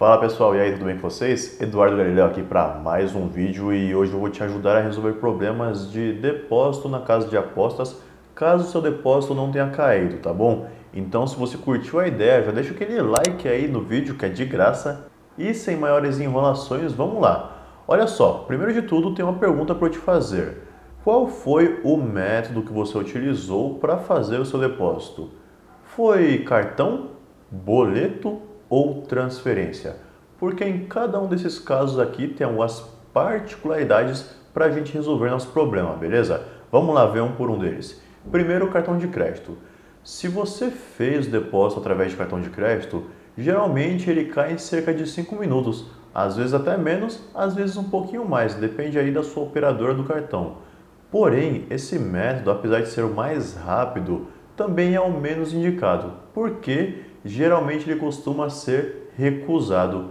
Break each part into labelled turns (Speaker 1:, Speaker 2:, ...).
Speaker 1: Fala pessoal, e aí, tudo bem com vocês? Eduardo Galileu aqui para mais um vídeo e hoje eu vou te ajudar a resolver problemas de depósito na casa de apostas caso o seu depósito não tenha caído, tá bom? Então se você curtiu a ideia, já deixa aquele like aí no vídeo que é de graça e sem maiores enrolações, vamos lá. Olha só, primeiro de tudo tem uma pergunta para eu te fazer. Qual foi o método que você utilizou para fazer o seu depósito? Foi cartão, boleto ou transferência, porque em cada um desses casos aqui tem algumas particularidades para a gente resolver nosso problema, beleza? Vamos lá ver um por um deles. Primeiro, o cartão de crédito. Se você fez o depósito através de cartão de crédito, geralmente ele cai em cerca de 5 minutos, às vezes até menos, às vezes um pouquinho mais, depende aí da sua operadora do cartão. Porém, esse método, apesar de ser o mais rápido, também é o menos indicado, porque geralmente ele costuma ser recusado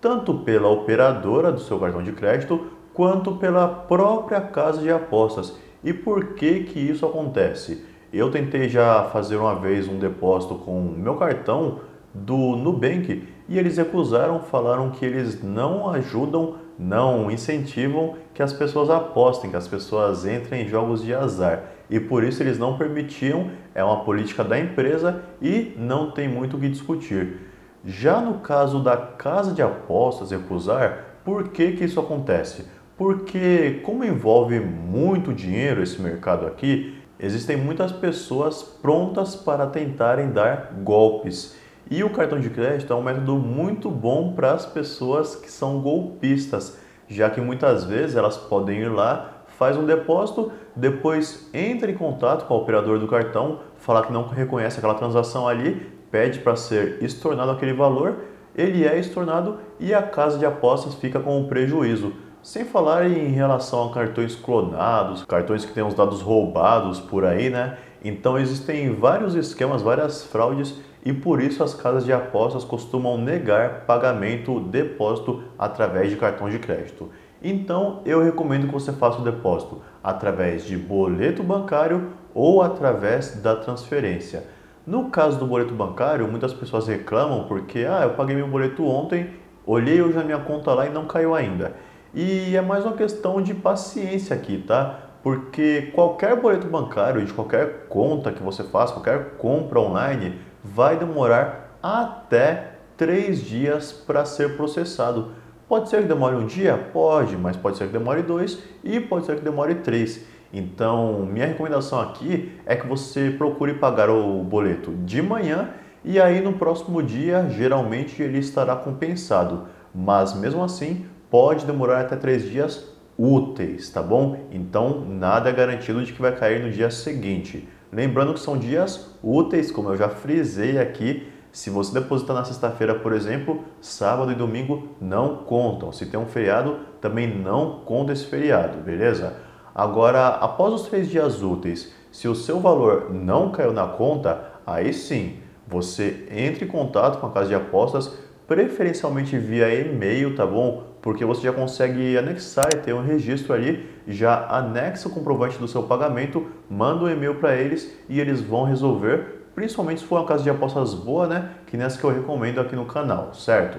Speaker 1: tanto pela operadora do seu cartão de crédito quanto pela própria casa de apostas. E por que que isso acontece? Eu tentei já fazer uma vez um depósito com meu cartão do Nubank e eles recusaram, falaram que eles não ajudam, não incentivam que as pessoas apostem, que as pessoas entrem em jogos de azar e por isso eles não permitiam, é uma política da empresa e não tem muito o que discutir. Já no caso da casa de apostas recusar, por que, que isso acontece? Porque, como envolve muito dinheiro esse mercado aqui, existem muitas pessoas prontas para tentarem dar golpes. E o cartão de crédito é um método muito bom para as pessoas que são golpistas, já que muitas vezes elas podem ir lá faz um depósito, depois entra em contato com o operador do cartão, fala que não reconhece aquela transação ali, pede para ser estornado aquele valor, ele é estornado e a casa de apostas fica com um prejuízo. Sem falar em relação a cartões clonados, cartões que têm os dados roubados por aí, né? Então existem vários esquemas, várias fraudes e por isso as casas de apostas costumam negar pagamento, depósito através de cartão de crédito. Então eu recomendo que você faça o depósito através de boleto bancário ou através da transferência. No caso do boleto bancário, muitas pessoas reclamam porque ah, eu paguei meu boleto ontem, olhei hoje na minha conta lá e não caiu ainda. E é mais uma questão de paciência aqui, tá? Porque qualquer boleto bancário de qualquer conta que você faça, qualquer compra online, vai demorar até três dias para ser processado. Pode ser que demore um dia? Pode, mas pode ser que demore dois e pode ser que demore três. Então, minha recomendação aqui é que você procure pagar o boleto de manhã e aí no próximo dia, geralmente ele estará compensado. Mas mesmo assim, pode demorar até três dias úteis, tá bom? Então, nada é garantido de que vai cair no dia seguinte. Lembrando que são dias úteis, como eu já frisei aqui, se você depositar na sexta-feira, por exemplo, sábado e domingo não contam. Se tem um feriado, também não conta esse feriado, beleza? Agora, após os três dias úteis, se o seu valor não caiu na conta, aí sim, você entre em contato com a casa de apostas, preferencialmente via e-mail, tá bom? Porque você já consegue anexar e ter um registro ali, já anexa o comprovante do seu pagamento, manda um e-mail para eles e eles vão resolver principalmente se for uma casa de apostas boa, né? Que nessa que eu recomendo aqui no canal, certo?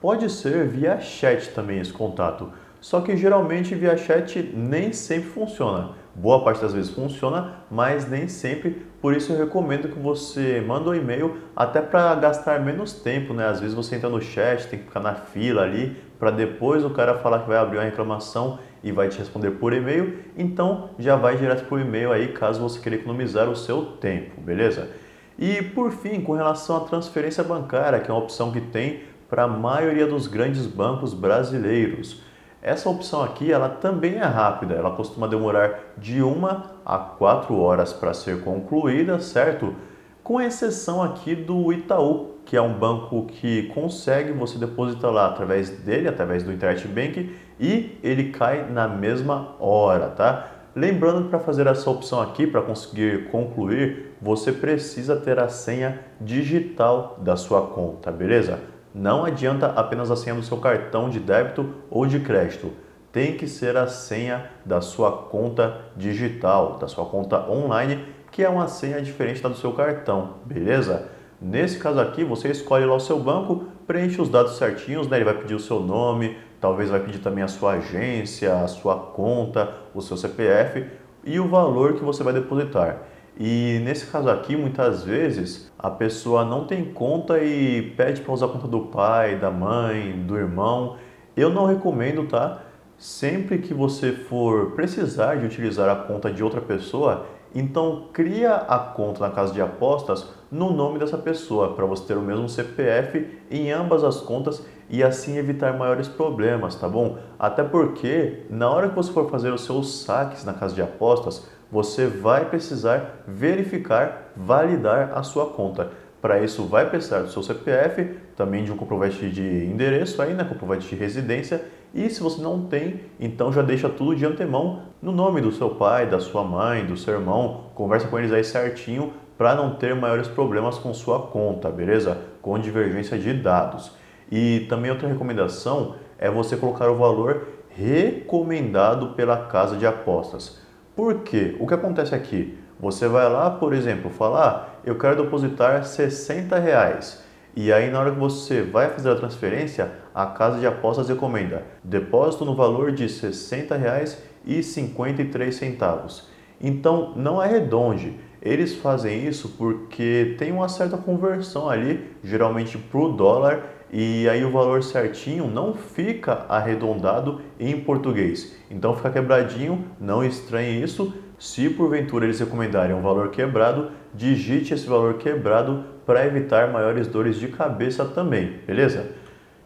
Speaker 1: Pode ser via chat também esse contato, só que geralmente via chat nem sempre funciona. Boa parte das vezes funciona, mas nem sempre. Por isso eu recomendo que você mande um e-mail até para gastar menos tempo, né? Às vezes você entra no chat, tem que ficar na fila ali para depois o cara falar que vai abrir uma reclamação e vai te responder por e-mail. Então já vai direto por e-mail aí caso você queira economizar o seu tempo, beleza? E por fim, com relação à transferência bancária, que é uma opção que tem para a maioria dos grandes bancos brasileiros. Essa opção aqui, ela também é rápida, ela costuma demorar de uma a quatro horas para ser concluída, certo? Com exceção aqui do Itaú, que é um banco que consegue você depositar lá através dele, através do Internet Bank, e ele cai na mesma hora, tá? Lembrando para fazer essa opção aqui, para conseguir concluir, você precisa ter a senha digital da sua conta, beleza? Não adianta apenas a senha do seu cartão de débito ou de crédito. Tem que ser a senha da sua conta digital, da sua conta online, que é uma senha diferente da do seu cartão, beleza? Nesse caso aqui, você escolhe lá o seu banco, preenche os dados certinhos, né? Ele vai pedir o seu nome, talvez vai pedir também a sua agência, a sua conta, o seu CPF e o valor que você vai depositar. E nesse caso aqui, muitas vezes, a pessoa não tem conta e pede para usar a conta do pai, da mãe, do irmão. Eu não recomendo, tá? Sempre que você for precisar de utilizar a conta de outra pessoa, então cria a conta na casa de apostas no nome dessa pessoa, para você ter o mesmo CPF em ambas as contas e assim evitar maiores problemas, tá bom? Até porque na hora que você for fazer os seus saques na casa de apostas, você vai precisar verificar, validar a sua conta. Para isso, vai precisar do seu CPF, também de um comprovante de endereço aí, né, comprovante de residência. E se você não tem, então já deixa tudo de antemão no nome do seu pai, da sua mãe, do seu irmão. Conversa com eles aí certinho para não ter maiores problemas com sua conta, beleza? Com divergência de dados. E também outra recomendação é você colocar o valor recomendado pela casa de apostas. Por quê? O que acontece aqui? Você vai lá, por exemplo, falar, ah, eu quero depositar 60 reais. E aí na hora que você vai fazer a transferência, a casa de apostas recomenda depósito no valor de R$ 60,53. Então não arredonde. Eles fazem isso porque tem uma certa conversão ali, geralmente para o dólar, e aí o valor certinho não fica arredondado em português. Então fica quebradinho, não estranhe isso. Se porventura eles recomendarem um valor quebrado, digite esse valor quebrado para evitar maiores dores de cabeça também, beleza?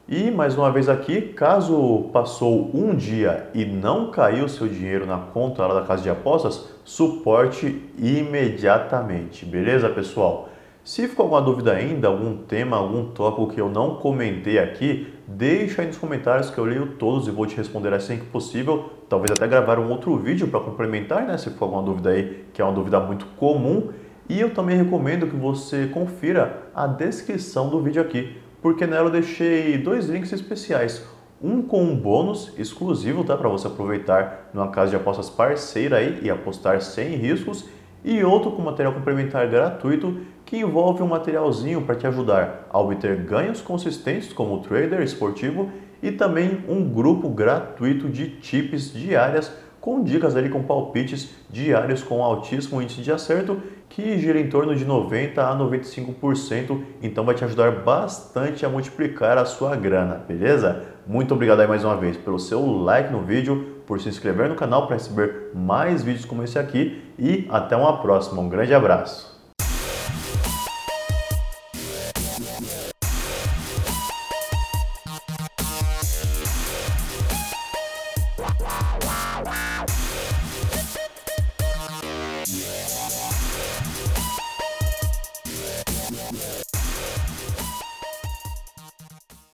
Speaker 1: E mais uma vez aqui, caso passou um dia e não caiu seu dinheiro na conta lá da casa de apostas, suporte imediatamente, beleza pessoal? Se ficou alguma dúvida ainda, algum tema, algum tópico que eu não comentei aqui, deixa aí nos comentários que eu leio todos e vou te responder assim que possível. Talvez até gravar um outro vídeo para complementar, né? Se for alguma dúvida aí, que é uma dúvida muito comum. E eu também recomendo que você confira a descrição do vídeo aqui, porque nela eu deixei dois links especiais. Um com um bônus exclusivo, tá? Para você aproveitar numa casa de apostas parceira aí e apostar sem riscos e outro com material complementar gratuito que envolve um materialzinho para te ajudar a obter ganhos consistentes como trader esportivo e também um grupo gratuito de tips diárias com dicas ali com palpites diários com altíssimo índice de acerto que gira em torno de 90 a 95%, então vai te ajudar bastante a multiplicar a sua grana, beleza? Muito obrigado aí mais uma vez pelo seu like no vídeo, por se inscrever no canal para receber mais vídeos como esse aqui e até uma próxima. Um grande abraço!